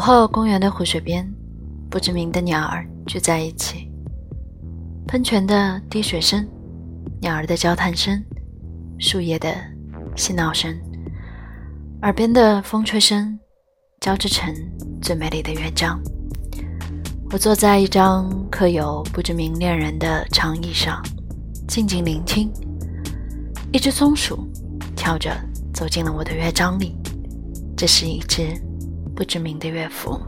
午后，公园的湖水边，不知名的鸟儿聚在一起。喷泉的滴水声，鸟儿的交谈声，树叶的嬉闹声，耳边的风吹声，交织成最美丽的乐章。我坐在一张刻有不知名恋人的长椅上，静静聆听。一只松鼠跳着走进了我的乐章里，这是一只不知名的乐府。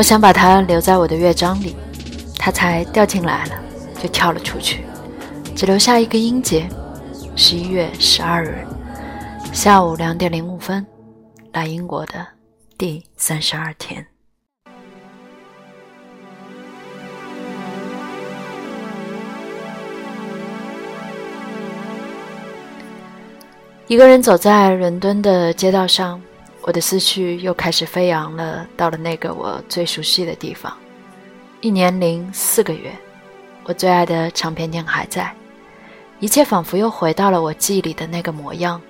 我想把它留在我的乐章里，它才掉进来了，就跳了出去，只留下一个音节。十一月十二日下午两点零五分，来英国的第三十二天。一个人走在伦敦的街道上。我的思绪又开始飞扬了，到了那个我最熟悉的地方。一年零四个月，我最爱的唱片店还在，一切仿佛又回到了我记忆里的那个模样。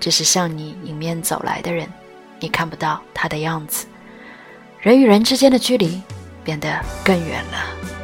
只是向你迎面走来的人，你看不到他的样子，人与人之间的距离变得更远了。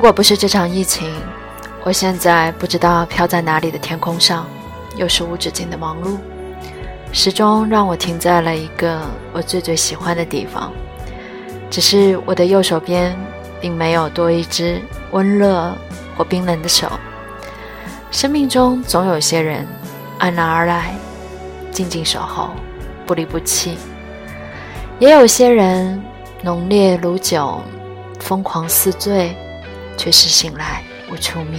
如果不是这场疫情，我现在不知道飘在哪里的天空上，又是无止境的忙碌，始终让我停在了一个我最最喜欢的地方。只是我的右手边，并没有多一只温热或冰冷的手。生命中总有些人，安然而来，静静守候，不离不弃；也有些人，浓烈如酒，疯狂似醉。却是醒来无处觅。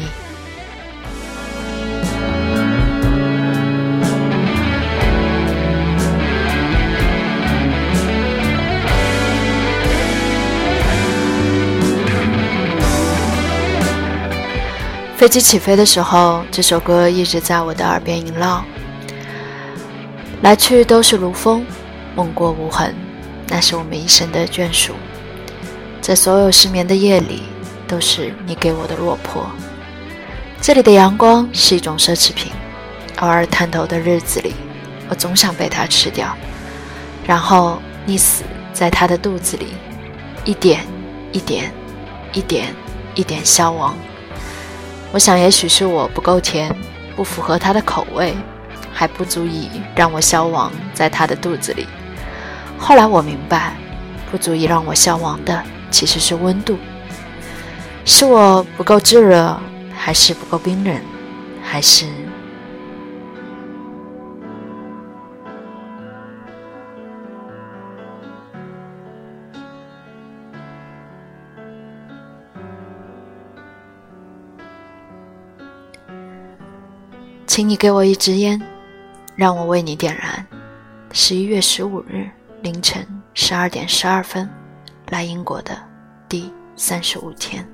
飞机起飞的时候，这首歌一直在我的耳边萦绕。来去都是如风，梦过无痕，那是我们一生的眷属。在所有失眠的夜里。都是你给我的落魄。这里的阳光是一种奢侈品，偶尔探头的日子里，我总想被它吃掉，然后溺死在它的肚子里，一点一点，一点一点消亡。我想，也许是我不够甜，不符合它的口味，还不足以让我消亡在它的肚子里。后来我明白，不足以让我消亡的其实是温度。是我不够炙热，还是不够冰冷，还是？请你给我一支烟，让我为你点燃。十一月十五日凌晨十二点十二分，来英国的第三十五天。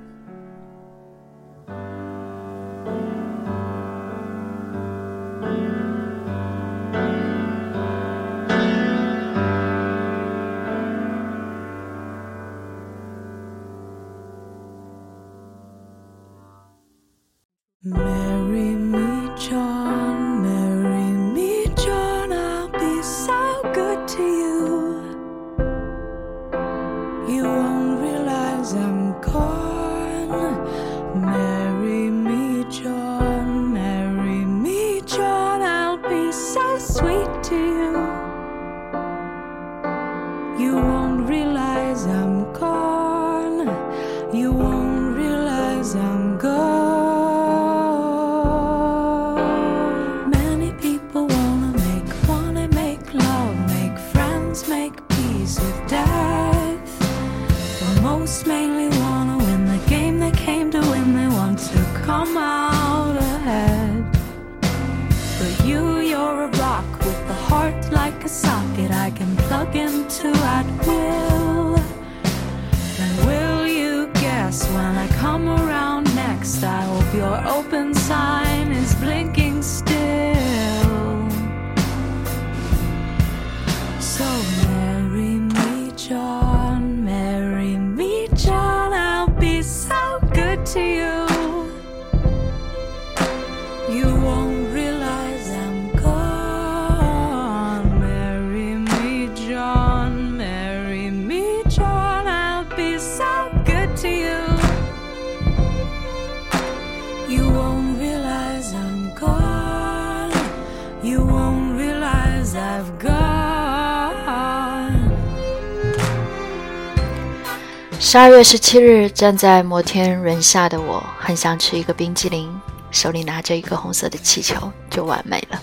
十二月十七日，站在摩天轮下的我，很想吃一个冰激凌，手里拿着一个红色的气球，就完美了。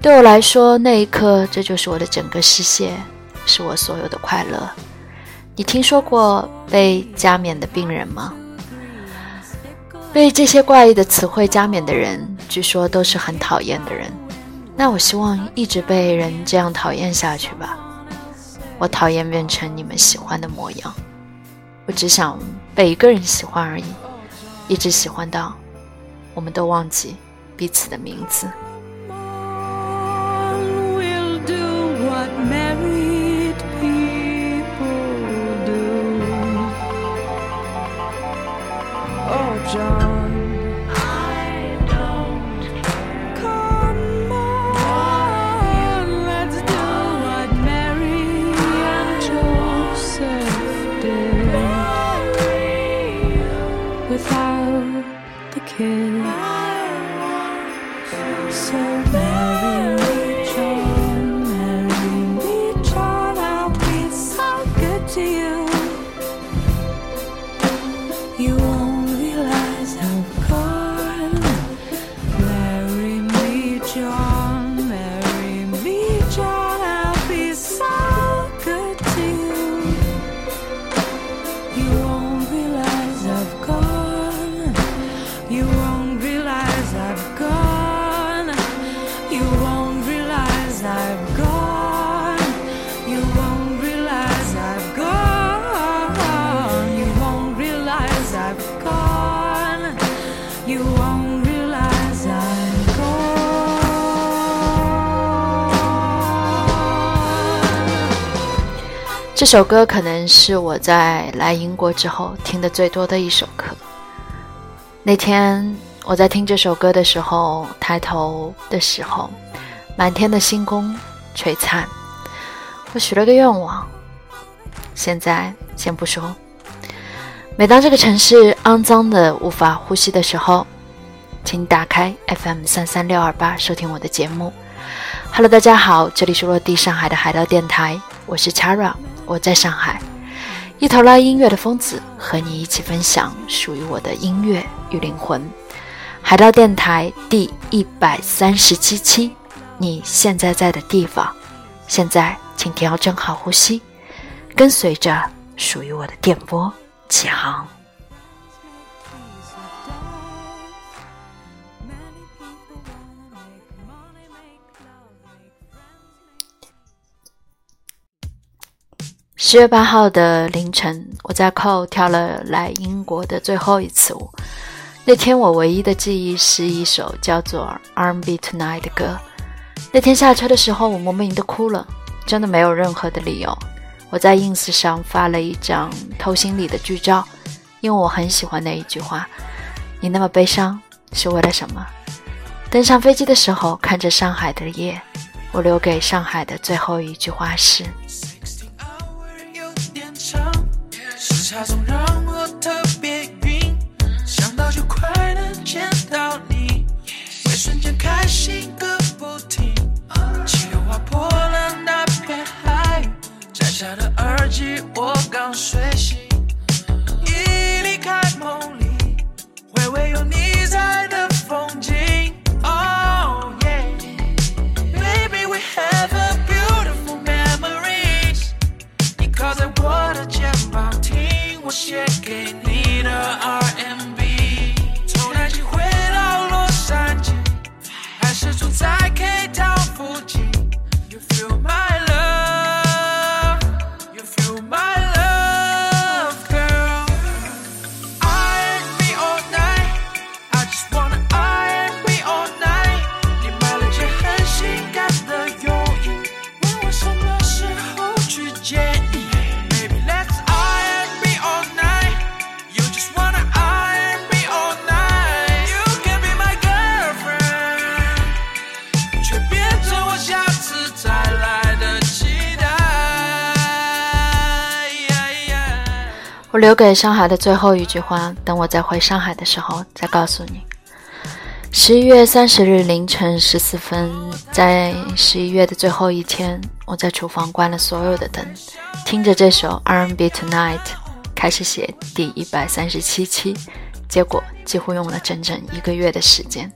对我来说，那一刻，这就是我的整个世界，是我所有的快乐。你听说过被加冕的病人吗？被这些怪异的词汇加冕的人，据说都是很讨厌的人。那我希望一直被人这样讨厌下去吧。我讨厌变成你们喜欢的模样。我只想被一个人喜欢而已，一直喜欢到我们都忘记彼此的名字。这首歌可能是我在来英国之后听的最多的一首歌。那天我在听这首歌的时候，抬头的时候，满天的星空璀璨。我许了个愿望，现在先不说。每当这个城市肮脏的无法呼吸的时候，请打开 FM 三三六二八收听我的节目。Hello，大家好，这里是落地上海的海盗电台，我是 Chara，我在上海，一头拉音乐的疯子，和你一起分享属于我的音乐与灵魂。海盗电台第一百三十七期，你现在在的地方，现在请调整好呼吸，跟随着属于我的电波起航。十月八号的凌晨，我在扣跳了来英国的最后一次舞。那天我唯一的记忆是一首叫做《R&B Tonight》的歌。那天下车的时候，我莫名的哭了，真的没有任何的理由。我在 ins 上发了一张偷心里的剧照，因为我很喜欢那一句话：“你那么悲伤是为了什么？”登上飞机的时候，看着上海的夜，我留给上海的最后一句话是。瞬间开心个不停。气流划破了那片，下的耳机我刚睡醒，一离开梦里，回味有你在的风景。我留给上海的最后一句话，等我再回上海的时候再告诉你。十一月三十日凌晨十四分，在十一月的最后一天，我在厨房关了所有的灯，听着这首 R&B Tonight，开始写第一百三十七期，结果几乎用了整整一个月的时间。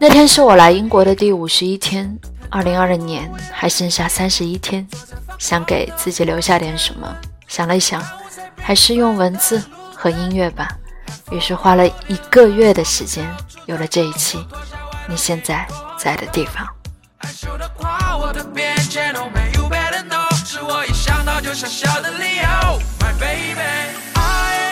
那天是我来英国的第五十一天，二零二零年还剩下三十一天，想给自己留下点什么，想了一想，还是用文字和音乐吧。于是花了一个月的时间，有了这一期你现在在的地方。害羞的跨我的边界，No man you better know，是我一想到就想笑的理由。My baby，R&B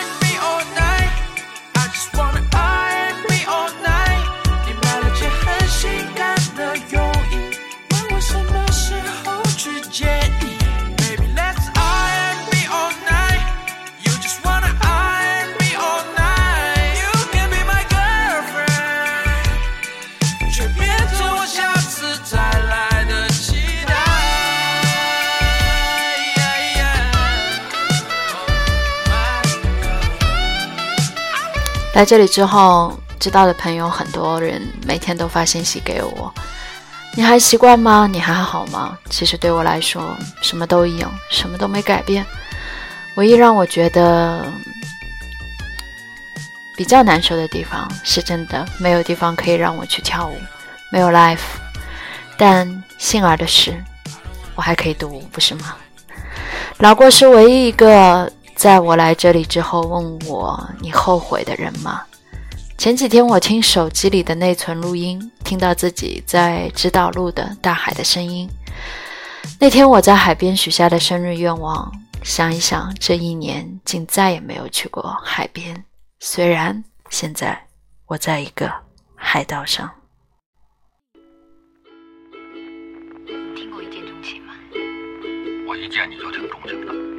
来这里之后，知道的朋友很多人每天都发信息给我。你还习惯吗？你还好吗？其实对我来说，什么都一样，什么都没改变。唯一让我觉得比较难受的地方，是真的没有地方可以让我去跳舞，没有 life。但幸而的是，我还可以读，不是吗？老郭是唯一一个在我来这里之后问我“你后悔”的人吗？前几天我听手机里的内存录音，听到自己在指导路的大海的声音。那天我在海边许下的生日愿望，想一想，这一年竟再也没有去过海边。虽然现在我在一个海岛上。听过一见钟情吗？我一见你就挺钟情的。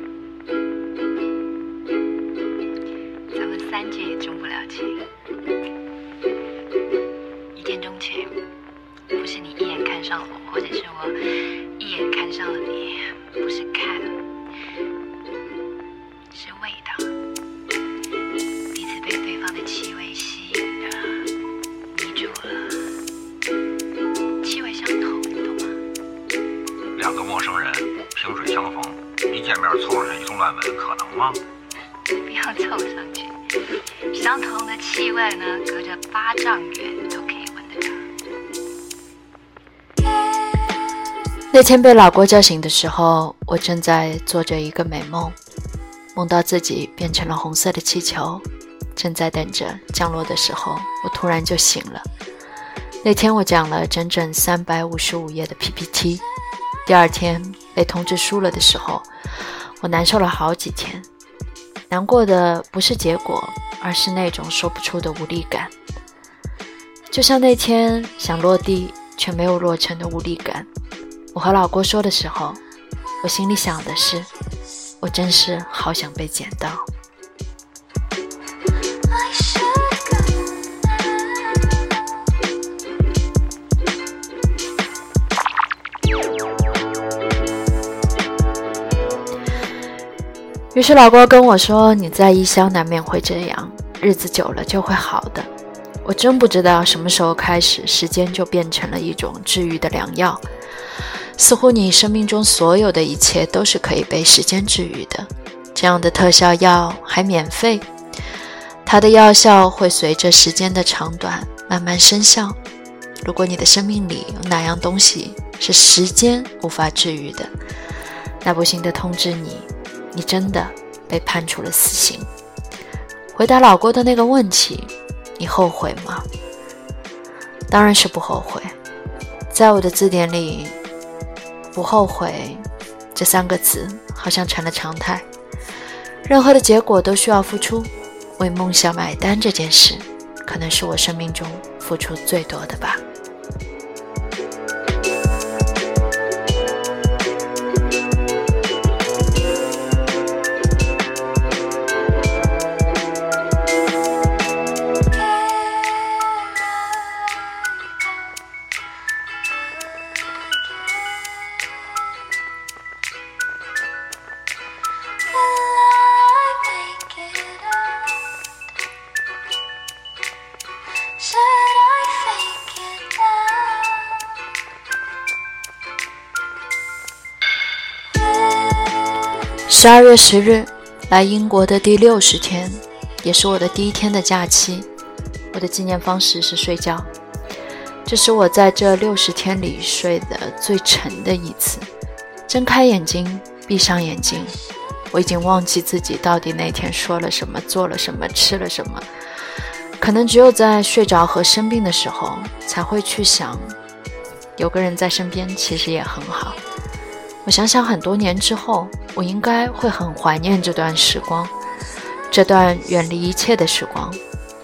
上了你，那天被老郭叫醒的时候，我正在做着一个美梦，梦到自己变成了红色的气球，正在等着降落的时候，我突然就醒了。那天我讲了整整三百五十五页的 PPT，第二天被通知输了的时候，我难受了好几天。难过的不是结果，而是那种说不出的无力感，就像那天想落地却没有落成的无力感。我和老郭说的时候，我心里想的是，我真是好想被捡到。于是老郭跟我说：“你在异乡难免会这样，日子久了就会好的。”我真不知道什么时候开始，时间就变成了一种治愈的良药。似乎你生命中所有的一切都是可以被时间治愈的。这样的特效药还免费，它的药效会随着时间的长短慢慢生效。如果你的生命里有哪样东西是时间无法治愈的，那不幸的通知你。你真的被判处了死刑。回答老郭的那个问题，你后悔吗？当然是不后悔。在我的字典里，“不后悔”这三个字好像成了常态。任何的结果都需要付出，为梦想买单这件事，可能是我生命中付出最多的吧。十二月十日，来英国的第六十天，也是我的第一天的假期。我的纪念方式是睡觉，这是我在这六十天里睡得最沉的一次。睁开眼睛，闭上眼睛，我已经忘记自己到底那天说了什么，做了什么，吃了什么。可能只有在睡着和生病的时候，才会去想，有个人在身边，其实也很好。我想想，很多年之后，我应该会很怀念这段时光，这段远离一切的时光，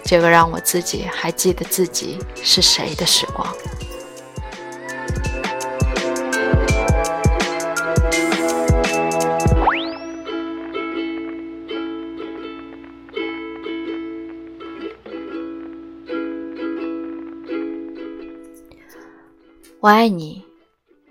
这个让我自己还记得自己是谁的时光。我爱你。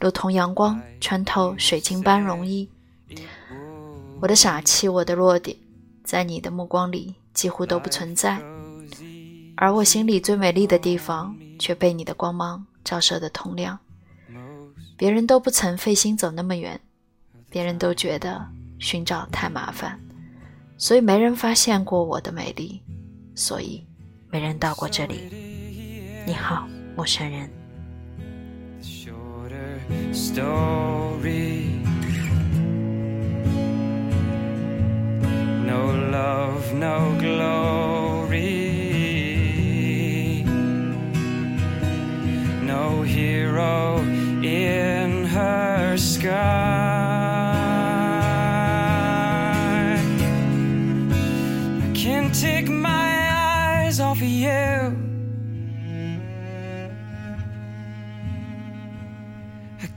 如同阳光穿透水晶般容易。我的傻气，我的弱点，在你的目光里几乎都不存在，而我心里最美丽的地方，却被你的光芒照射得通亮。别人都不曾费心走那么远，别人都觉得寻找太麻烦，所以没人发现过我的美丽，所以。没人到过这里。你好，陌生人。Story. No love, no glory. No hero in her sky.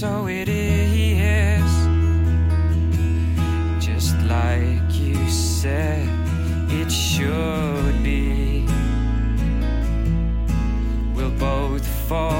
So it is, just like you said it should be. We'll both forget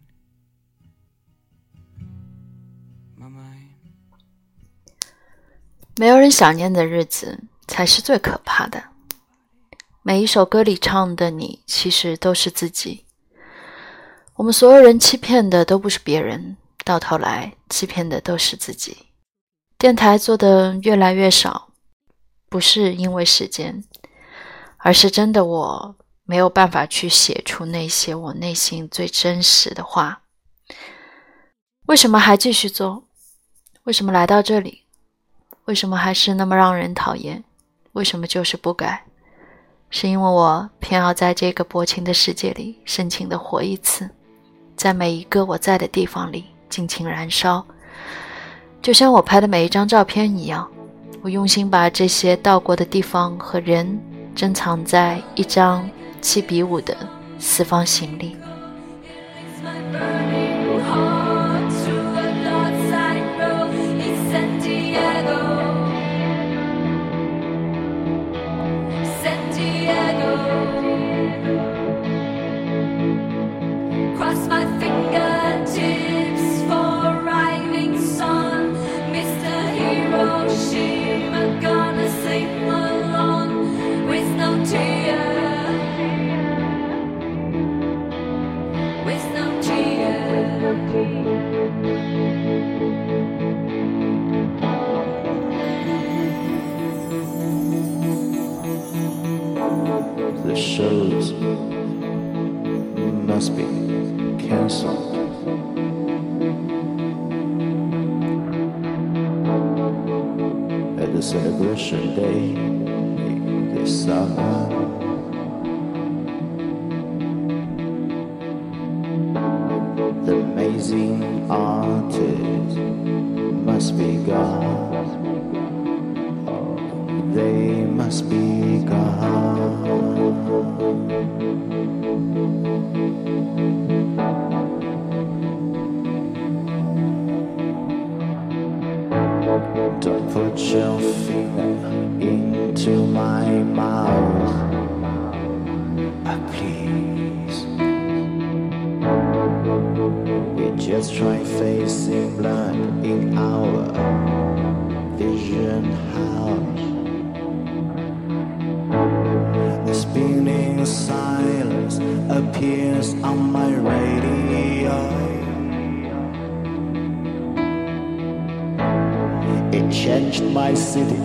没有人想念的日子才是最可怕的。每一首歌里唱的你，其实都是自己。我们所有人欺骗的都不是别人，到头来欺骗的都是自己。电台做的越来越少，不是因为时间，而是真的我没有办法去写出那些我内心最真实的话。为什么还继续做？为什么来到这里？为什么还是那么让人讨厌？为什么就是不改？是因为我偏要在这个薄情的世界里深情的活一次，在每一个我在的地方里尽情燃烧，就像我拍的每一张照片一样，我用心把这些到过的地方和人珍藏在一张七比五的四方形里。Don't put your finger into my mouth, Ah, please. We just try facing blood in our vision house. The spinning silence appears on my radio. Changed my city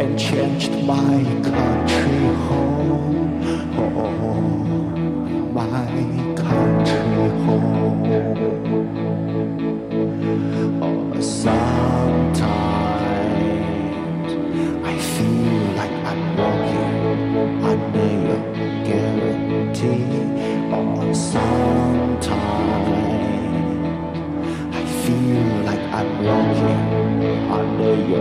and changed my country home. Oh, my country home.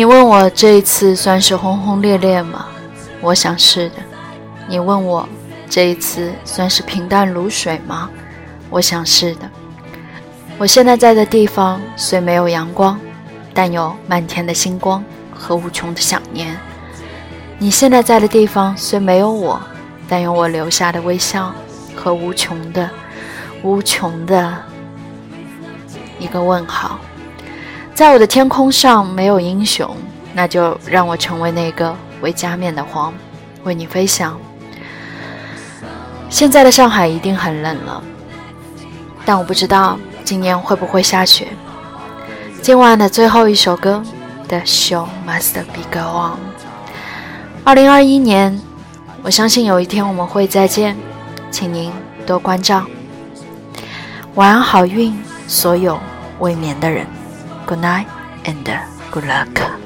你问我这一次算是轰轰烈烈吗？我想是的。你问我这一次算是平淡如水吗？我想是的。我现在在的地方虽没有阳光，但有漫天的星光和无穷的想念。你现在在的地方虽没有我，但有我留下的微笑和无穷的、无穷的一个问号。在我的天空上没有英雄，那就让我成为那个为加冕的皇，为你飞翔。现在的上海一定很冷了，但我不知道今年会不会下雪。今晚的最后一首歌，The Show Must Be Go On。二零二一年，我相信有一天我们会再见，请您多关照。晚安，好运，所有未眠的人。Good night and good luck。